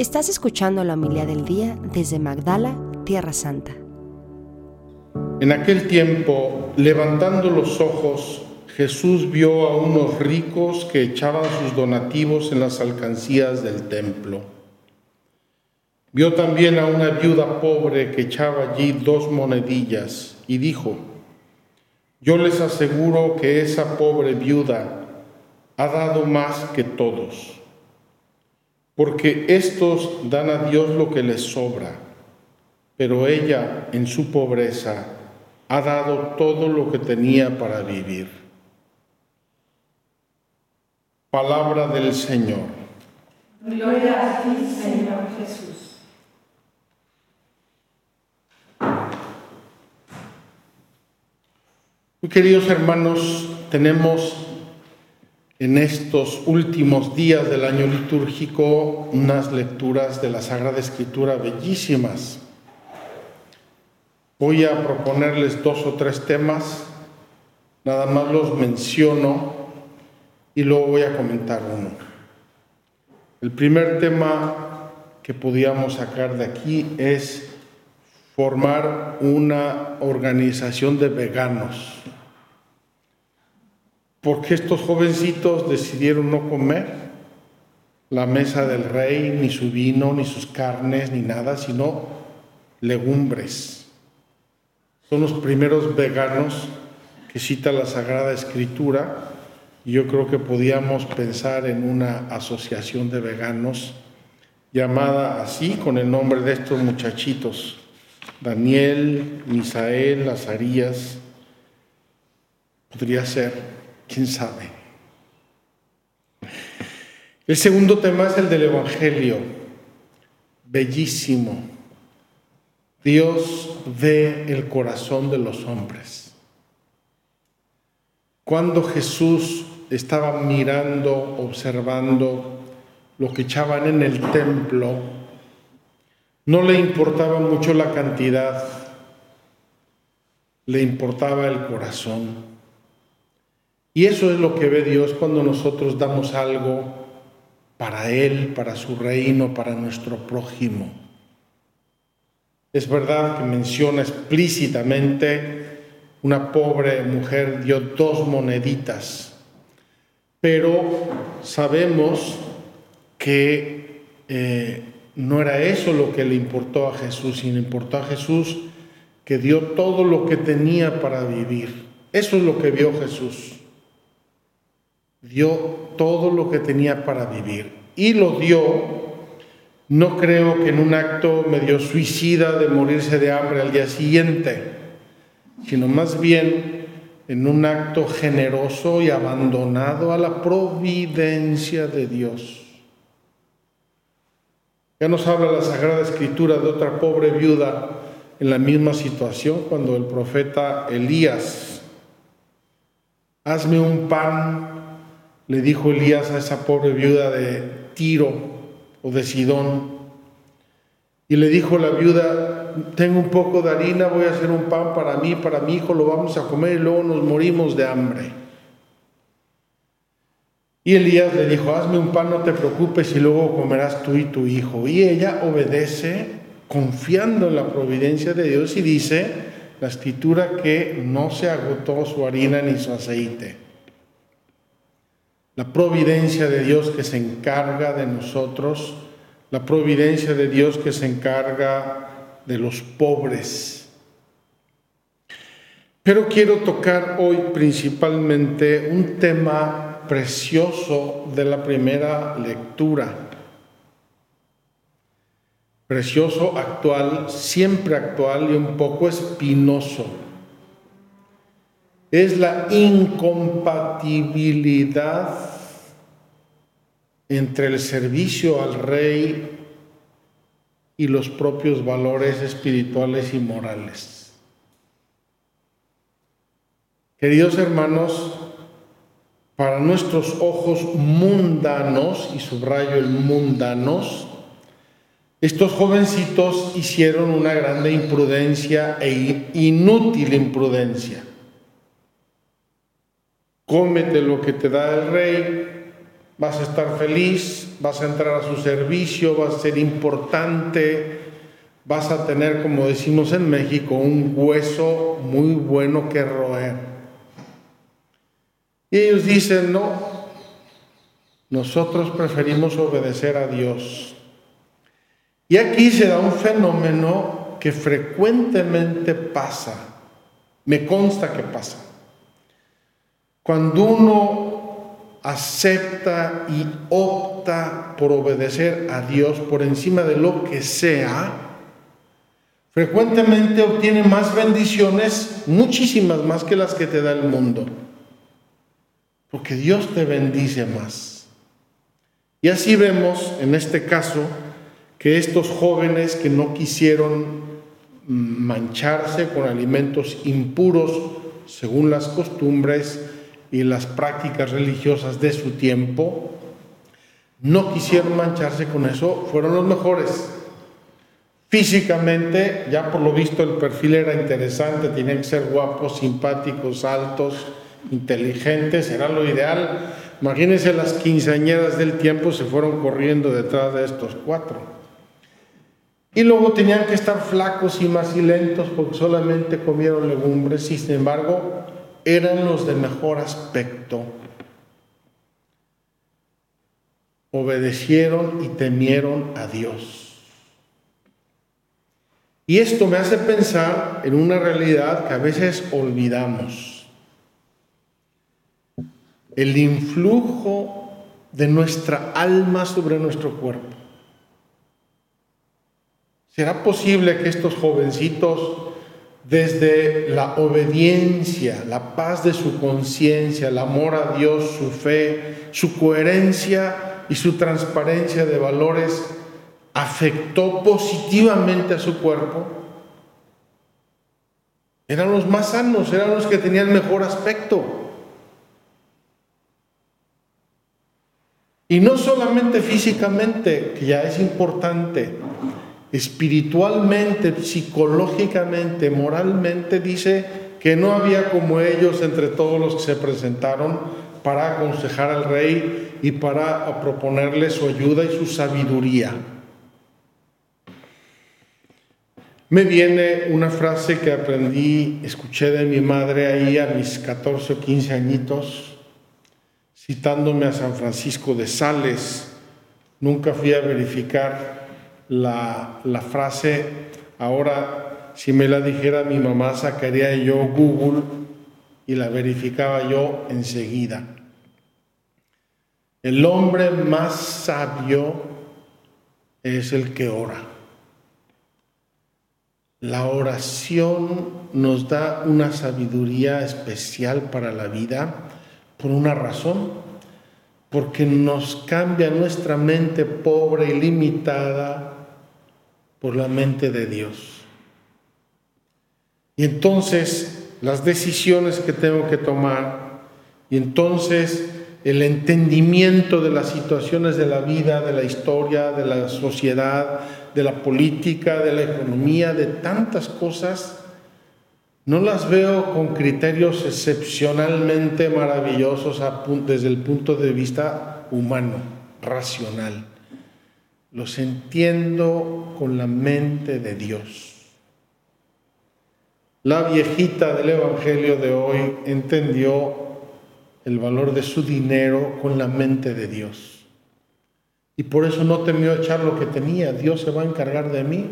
Estás escuchando la humildad del día desde Magdala, Tierra Santa. En aquel tiempo, levantando los ojos, Jesús vio a unos ricos que echaban sus donativos en las alcancías del templo. Vio también a una viuda pobre que echaba allí dos monedillas y dijo, yo les aseguro que esa pobre viuda ha dado más que todos, porque estos dan a Dios lo que les sobra, pero ella en su pobreza ha dado todo lo que tenía para vivir. Palabra del Señor. Gloria a ti, Señor Jesús. Muy queridos hermanos, tenemos en estos últimos días del año litúrgico unas lecturas de la Sagrada Escritura bellísimas. Voy a proponerles dos o tres temas, nada más los menciono y luego voy a comentar uno. El primer tema que podíamos sacar de aquí es formar una organización de veganos. Porque estos jovencitos decidieron no comer la mesa del rey, ni su vino, ni sus carnes, ni nada, sino legumbres. Son los primeros veganos que cita la Sagrada Escritura. Y yo creo que podíamos pensar en una asociación de veganos llamada así con el nombre de estos muchachitos Daniel, Misael, Azarías, podría ser, quién sabe. El segundo tema es el del Evangelio, bellísimo. Dios ve el corazón de los hombres. Cuando Jesús estaba mirando, observando lo que echaban en el templo, no le importaba mucho la cantidad, le importaba el corazón. Y eso es lo que ve Dios cuando nosotros damos algo para Él, para su reino, para nuestro prójimo. Es verdad que menciona explícitamente una pobre mujer dio dos moneditas, pero sabemos que eh, no era eso lo que le importó a Jesús, sino importó a Jesús que dio todo lo que tenía para vivir. Eso es lo que vio Jesús. Dio todo lo que tenía para vivir. Y lo dio, no creo que en un acto medio suicida de morirse de hambre al día siguiente, sino más bien en un acto generoso y abandonado a la providencia de Dios. Ya nos habla la Sagrada Escritura de otra pobre viuda en la misma situación cuando el profeta Elías, hazme un pan, le dijo Elías a esa pobre viuda de Tiro o de Sidón. Y le dijo la viuda, tengo un poco de harina, voy a hacer un pan para mí, para mi hijo, lo vamos a comer y luego nos morimos de hambre. Y Elías le dijo, hazme un pan, no te preocupes, y luego comerás tú y tu hijo. Y ella obedece confiando en la providencia de Dios y dice la escritura que no se agotó su harina ni su aceite. La providencia de Dios que se encarga de nosotros, la providencia de Dios que se encarga de los pobres. Pero quiero tocar hoy principalmente un tema precioso de la primera lectura. Precioso, actual, siempre actual y un poco espinoso. Es la incompatibilidad entre el servicio al rey y los propios valores espirituales y morales. Queridos hermanos, para nuestros ojos mundanos, y subrayo el mundanos, estos jovencitos hicieron una grande imprudencia e inútil imprudencia. Cómete lo que te da el rey, vas a estar feliz, vas a entrar a su servicio, vas a ser importante, vas a tener, como decimos en México, un hueso muy bueno que roer. Y ellos dicen, no, nosotros preferimos obedecer a Dios. Y aquí se da un fenómeno que frecuentemente pasa, me consta que pasa. Cuando uno acepta y opta por obedecer a Dios por encima de lo que sea, frecuentemente obtiene más bendiciones, muchísimas más que las que te da el mundo. Porque Dios te bendice más. Y así vemos en este caso que estos jóvenes que no quisieron mancharse con alimentos impuros según las costumbres y las prácticas religiosas de su tiempo, no quisieron mancharse con eso, fueron los mejores. Físicamente, ya por lo visto el perfil era interesante, tenían que ser guapos, simpáticos, altos, inteligentes, era lo ideal. Imagínense las quinceañeras del tiempo se fueron corriendo detrás de estos cuatro. Y luego tenían que estar flacos y macilentos porque solamente comieron legumbres y sin embargo eran los de mejor aspecto. Obedecieron y temieron a Dios. Y esto me hace pensar en una realidad que a veces olvidamos. El influjo de nuestra alma sobre nuestro cuerpo. ¿Será posible que estos jovencitos, desde la obediencia, la paz de su conciencia, el amor a Dios, su fe, su coherencia y su transparencia de valores, afectó positivamente a su cuerpo, eran los más sanos, eran los que tenían mejor aspecto. Y no solamente físicamente, que ya es importante, espiritualmente, psicológicamente, moralmente, dice que no había como ellos entre todos los que se presentaron para aconsejar al rey y para proponerle su ayuda y su sabiduría. Me viene una frase que aprendí, escuché de mi madre ahí a mis 14 o 15 añitos, citándome a San Francisco de Sales. Nunca fui a verificar la, la frase, ahora si me la dijera mi mamá sacaría yo Google y la verificaba yo enseguida. El hombre más sabio es el que ora. La oración nos da una sabiduría especial para la vida por una razón, porque nos cambia nuestra mente pobre y limitada por la mente de Dios. Y entonces las decisiones que tengo que tomar, y entonces el entendimiento de las situaciones de la vida, de la historia, de la sociedad, de la política, de la economía, de tantas cosas, no las veo con criterios excepcionalmente maravillosos desde el punto de vista humano, racional. Los entiendo con la mente de Dios. La viejita del Evangelio de hoy entendió el valor de su dinero con la mente de Dios. Y por eso no temió echar lo que tenía. Dios se va a encargar de mí.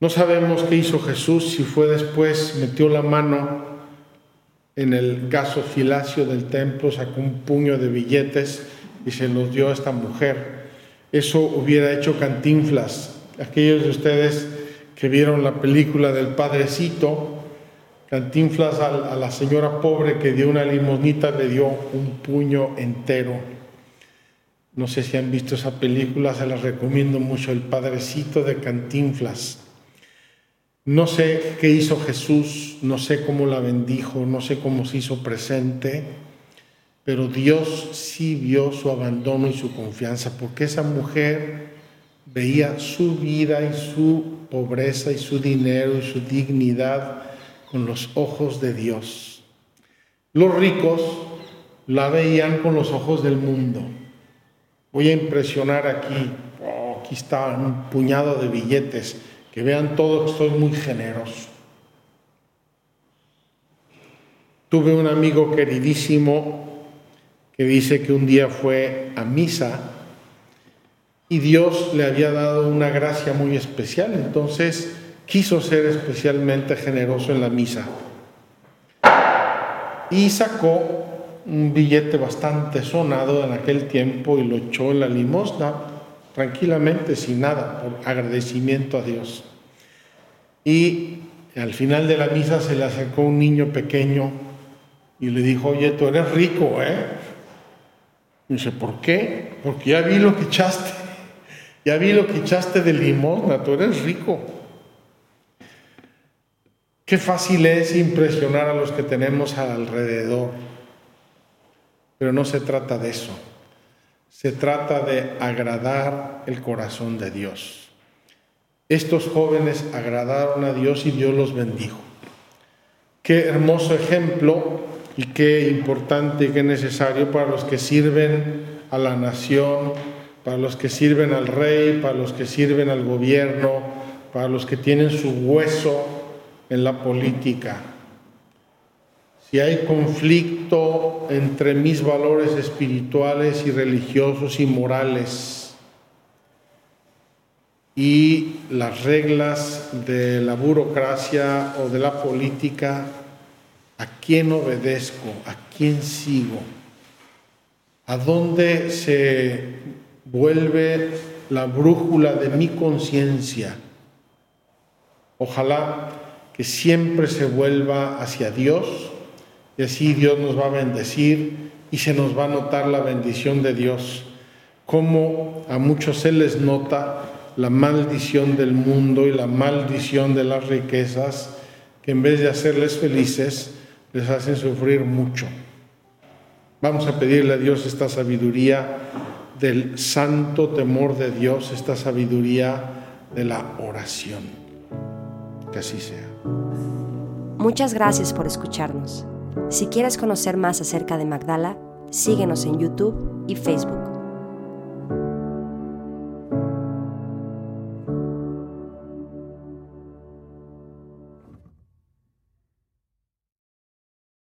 No sabemos qué hizo Jesús, si fue después, metió la mano en el gasofilacio del templo, sacó un puño de billetes y se los dio a esta mujer. Eso hubiera hecho cantinflas. Aquellos de ustedes que vieron la película del Padrecito, Cantinflas a, la señora pobre que dio una limonita le dio un puño entero. No sé si han visto esa película, se la recomiendo mucho, El Padrecito de Cantinflas. No sé qué hizo Jesús, no sé cómo la bendijo, no sé cómo se hizo presente, pero Dios sí vio su abandono y su confianza, porque esa mujer veía su vida y su pobreza y su dinero y su dignidad con los ojos de Dios. Los ricos la veían con los ojos del mundo. Voy a impresionar aquí, oh, aquí está un puñado de billetes, que vean todo que estoy muy generoso. Tuve un amigo queridísimo que dice que un día fue a misa y Dios le había dado una gracia muy especial, entonces quiso ser especialmente generoso en la misa. Y sacó un billete bastante sonado en aquel tiempo y lo echó en la limosna tranquilamente, sin nada, por agradecimiento a Dios. Y al final de la misa se le acercó un niño pequeño y le dijo, oye, tú eres rico, ¿eh? Dice, ¿por qué? Porque ya vi lo que echaste, ya vi lo que echaste de limosna, tú eres rico. Qué fácil es impresionar a los que tenemos alrededor. Pero no se trata de eso. Se trata de agradar el corazón de Dios. Estos jóvenes agradaron a Dios y Dios los bendijo. Qué hermoso ejemplo y qué importante y qué necesario para los que sirven a la nación, para los que sirven al rey, para los que sirven al gobierno, para los que tienen su hueso en la política. Si hay conflicto entre mis valores espirituales y religiosos y morales y las reglas de la burocracia o de la política, ¿a quién obedezco? ¿A quién sigo? ¿A dónde se vuelve la brújula de mi conciencia? Ojalá que siempre se vuelva hacia Dios y así Dios nos va a bendecir y se nos va a notar la bendición de Dios. Como a muchos se les nota la maldición del mundo y la maldición de las riquezas, que en vez de hacerles felices, les hacen sufrir mucho. Vamos a pedirle a Dios esta sabiduría del santo temor de Dios, esta sabiduría de la oración. Que así sea. Muchas gracias por escucharnos. Si quieres conocer más acerca de Magdala, síguenos en YouTube y Facebook.